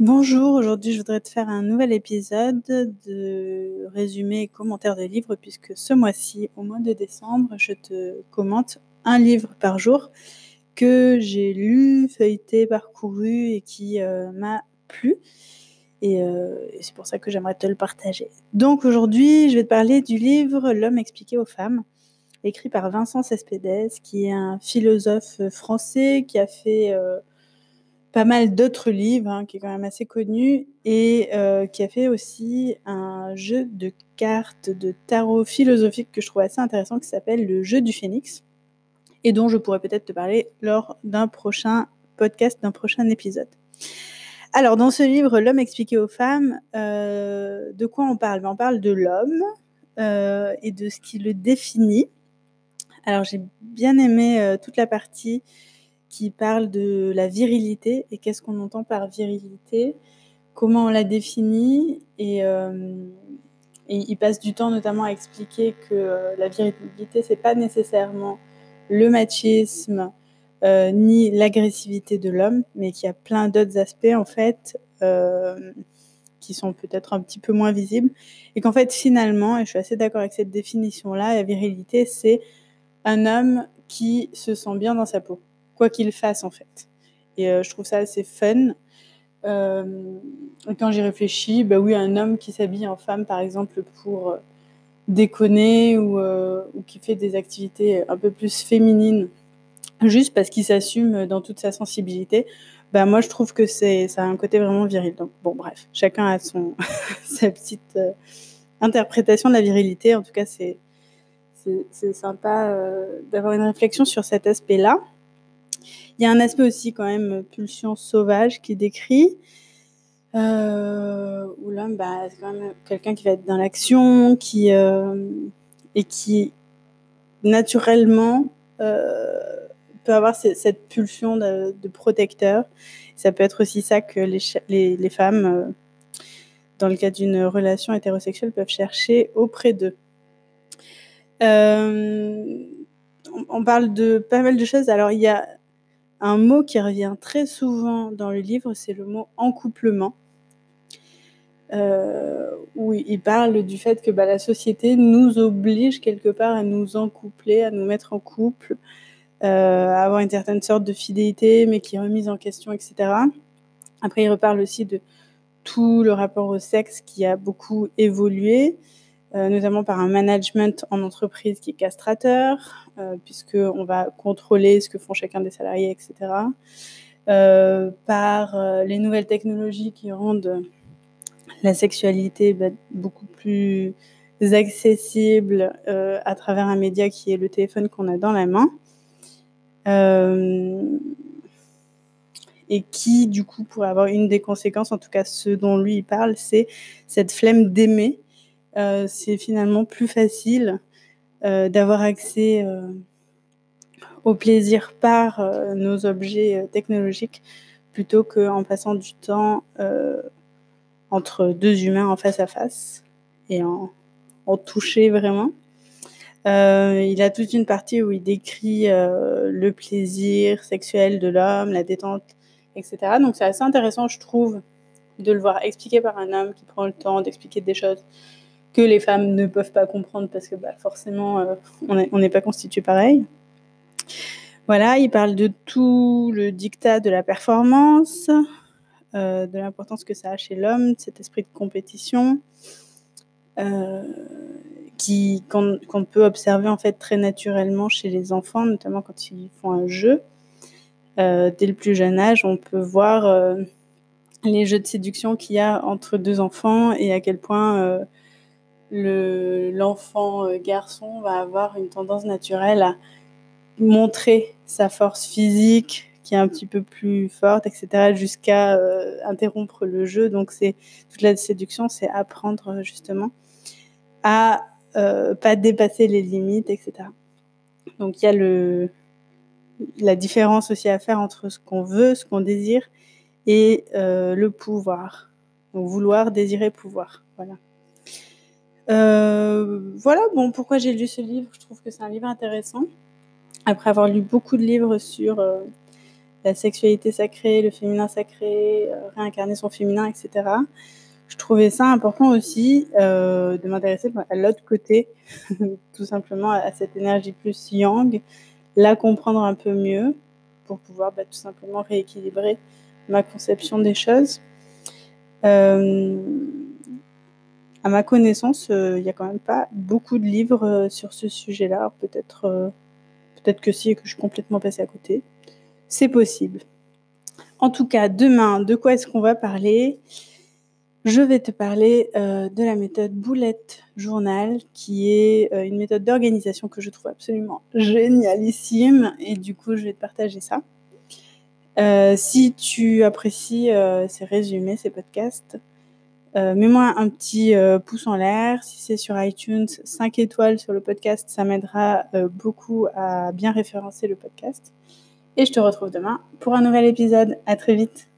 Bonjour, aujourd'hui je voudrais te faire un nouvel épisode de résumé et commentaire de livres puisque ce mois-ci, au mois de décembre, je te commente un livre par jour que j'ai lu, feuilleté, parcouru et qui euh, m'a plu. Et, euh, et c'est pour ça que j'aimerais te le partager. Donc aujourd'hui, je vais te parler du livre L'homme expliqué aux femmes, écrit par Vincent Cespedes, qui est un philosophe français qui a fait euh, pas mal d'autres livres, hein, qui est quand même assez connu, et euh, qui a fait aussi un jeu de cartes de tarot philosophique que je trouve assez intéressant, qui s'appelle le jeu du phénix, et dont je pourrais peut-être te parler lors d'un prochain podcast, d'un prochain épisode. Alors, dans ce livre, L'homme expliqué aux femmes, euh, de quoi on parle? On parle de l'homme euh, et de ce qui le définit. Alors, j'ai bien aimé toute la partie qui parle de la virilité et qu'est-ce qu'on entend par virilité, comment on la définit et, euh, et il passe du temps notamment à expliquer que euh, la virilité, c'est pas nécessairement le machisme, euh, ni l'agressivité de l'homme, mais qu'il y a plein d'autres aspects en fait euh, qui sont peut-être un petit peu moins visibles, et qu'en fait finalement, et je suis assez d'accord avec cette définition-là, la virilité c'est un homme qui se sent bien dans sa peau, quoi qu'il fasse en fait. Et euh, je trouve ça assez fun. Euh, quand j'y réfléchis, bah oui, un homme qui s'habille en femme par exemple pour euh, déconner ou, qui fait des activités un peu plus féminines juste parce qu'il s'assume dans toute sa sensibilité, bah moi je trouve que c'est ça a un côté vraiment viril. Donc bon bref, chacun a son sa petite interprétation de la virilité. En tout cas, c'est sympa d'avoir une réflexion sur cet aspect-là. Il y a un aspect aussi quand même pulsion sauvage qui décrit euh, où l'homme bah, c'est quand même quelqu'un qui va être dans l'action, qui euh, et qui naturellement euh, peut avoir cette pulsion de, protecteur. Ça peut être aussi ça que les, les, femmes, dans le cas d'une relation hétérosexuelle, peuvent chercher auprès d'eux. On, parle de pas mal de choses. Alors, il y a un mot qui revient très souvent dans le livre, c'est le mot encouplement. Euh, où il parle du fait que bah, la société nous oblige quelque part à nous encoupler, à nous mettre en couple, euh, à avoir une certaine sorte de fidélité, mais qui est remise en question, etc. Après, il reparle aussi de tout le rapport au sexe qui a beaucoup évolué, notamment par un management en entreprise qui est castrateur, euh, puisqu'on va contrôler ce que font chacun des salariés, etc. Euh, par euh, les nouvelles technologies qui rendent la sexualité bah, beaucoup plus accessible euh, à travers un média qui est le téléphone qu'on a dans la main. Euh, et qui, du coup, pourrait avoir une des conséquences, en tout cas ce dont lui il parle, c'est cette flemme d'aimer. Euh, c'est finalement plus facile euh, d'avoir accès euh, au plaisir par nos objets technologiques plutôt qu'en passant du temps entre deux humains en face à face et en, en toucher vraiment. Il a toute une partie où il décrit le plaisir sexuel de l'homme, la détente, etc. Donc c'est assez intéressant, je trouve, de le voir expliqué par un homme qui prend le temps d'expliquer des choses que les femmes ne peuvent pas comprendre parce que bah, forcément, euh, on n'est pas constitué pareil. Voilà, il parle de tout le dictat de la performance, euh, de l'importance que ça a chez l'homme, cet esprit de compétition. Euh, qu'on qu peut observer en fait très naturellement chez les enfants, notamment quand ils font un jeu. Euh, dès le plus jeune âge, on peut voir les jeux de séduction qu'il y a entre deux enfants et à quel point euh, le l'enfant euh, garçon va avoir une tendance naturelle à montrer sa force physique qui est un petit peu plus forte, etc., jusqu'à euh, interrompre le jeu. Donc c'est toute la séduction, c'est apprendre justement à euh, pas dépasser les limites, etc. Donc il y a le, la différence aussi à faire entre ce qu'on veut, ce qu'on désire, et euh, le pouvoir. Donc vouloir, désirer, pouvoir. Voilà. Euh, voilà, bon, pourquoi j'ai lu ce livre? Je trouve que c'est un livre intéressant. Après avoir lu beaucoup de livres sur euh, la sexualité sacrée, le féminin sacré, réincarner son féminin, etc. Je trouvais ça important aussi de m'intéresser à l'autre côté, tout simplement à cette énergie plus yang, la comprendre un peu mieux pour pouvoir bah, tout simplement rééquilibrer ma conception des choses. Euh, à ma connaissance, euh, il n'y a quand même pas beaucoup de livres euh, sur ce sujet-là. Peut-être peut-être que si et que je suis complètement passée à côté. C'est possible. En tout cas, demain, de quoi est-ce qu'on va parler? Je vais te parler de la méthode Boulette Journal, qui est une méthode d'organisation que je trouve absolument génialissime. Et du coup, je vais te partager ça. Euh, si tu apprécies euh, ces résumés, ces podcasts, euh, mets-moi un petit pouce en l'air. Si c'est sur iTunes, 5 étoiles sur le podcast, ça m'aidera beaucoup à bien référencer le podcast. Et je te retrouve demain pour un nouvel épisode. À très vite.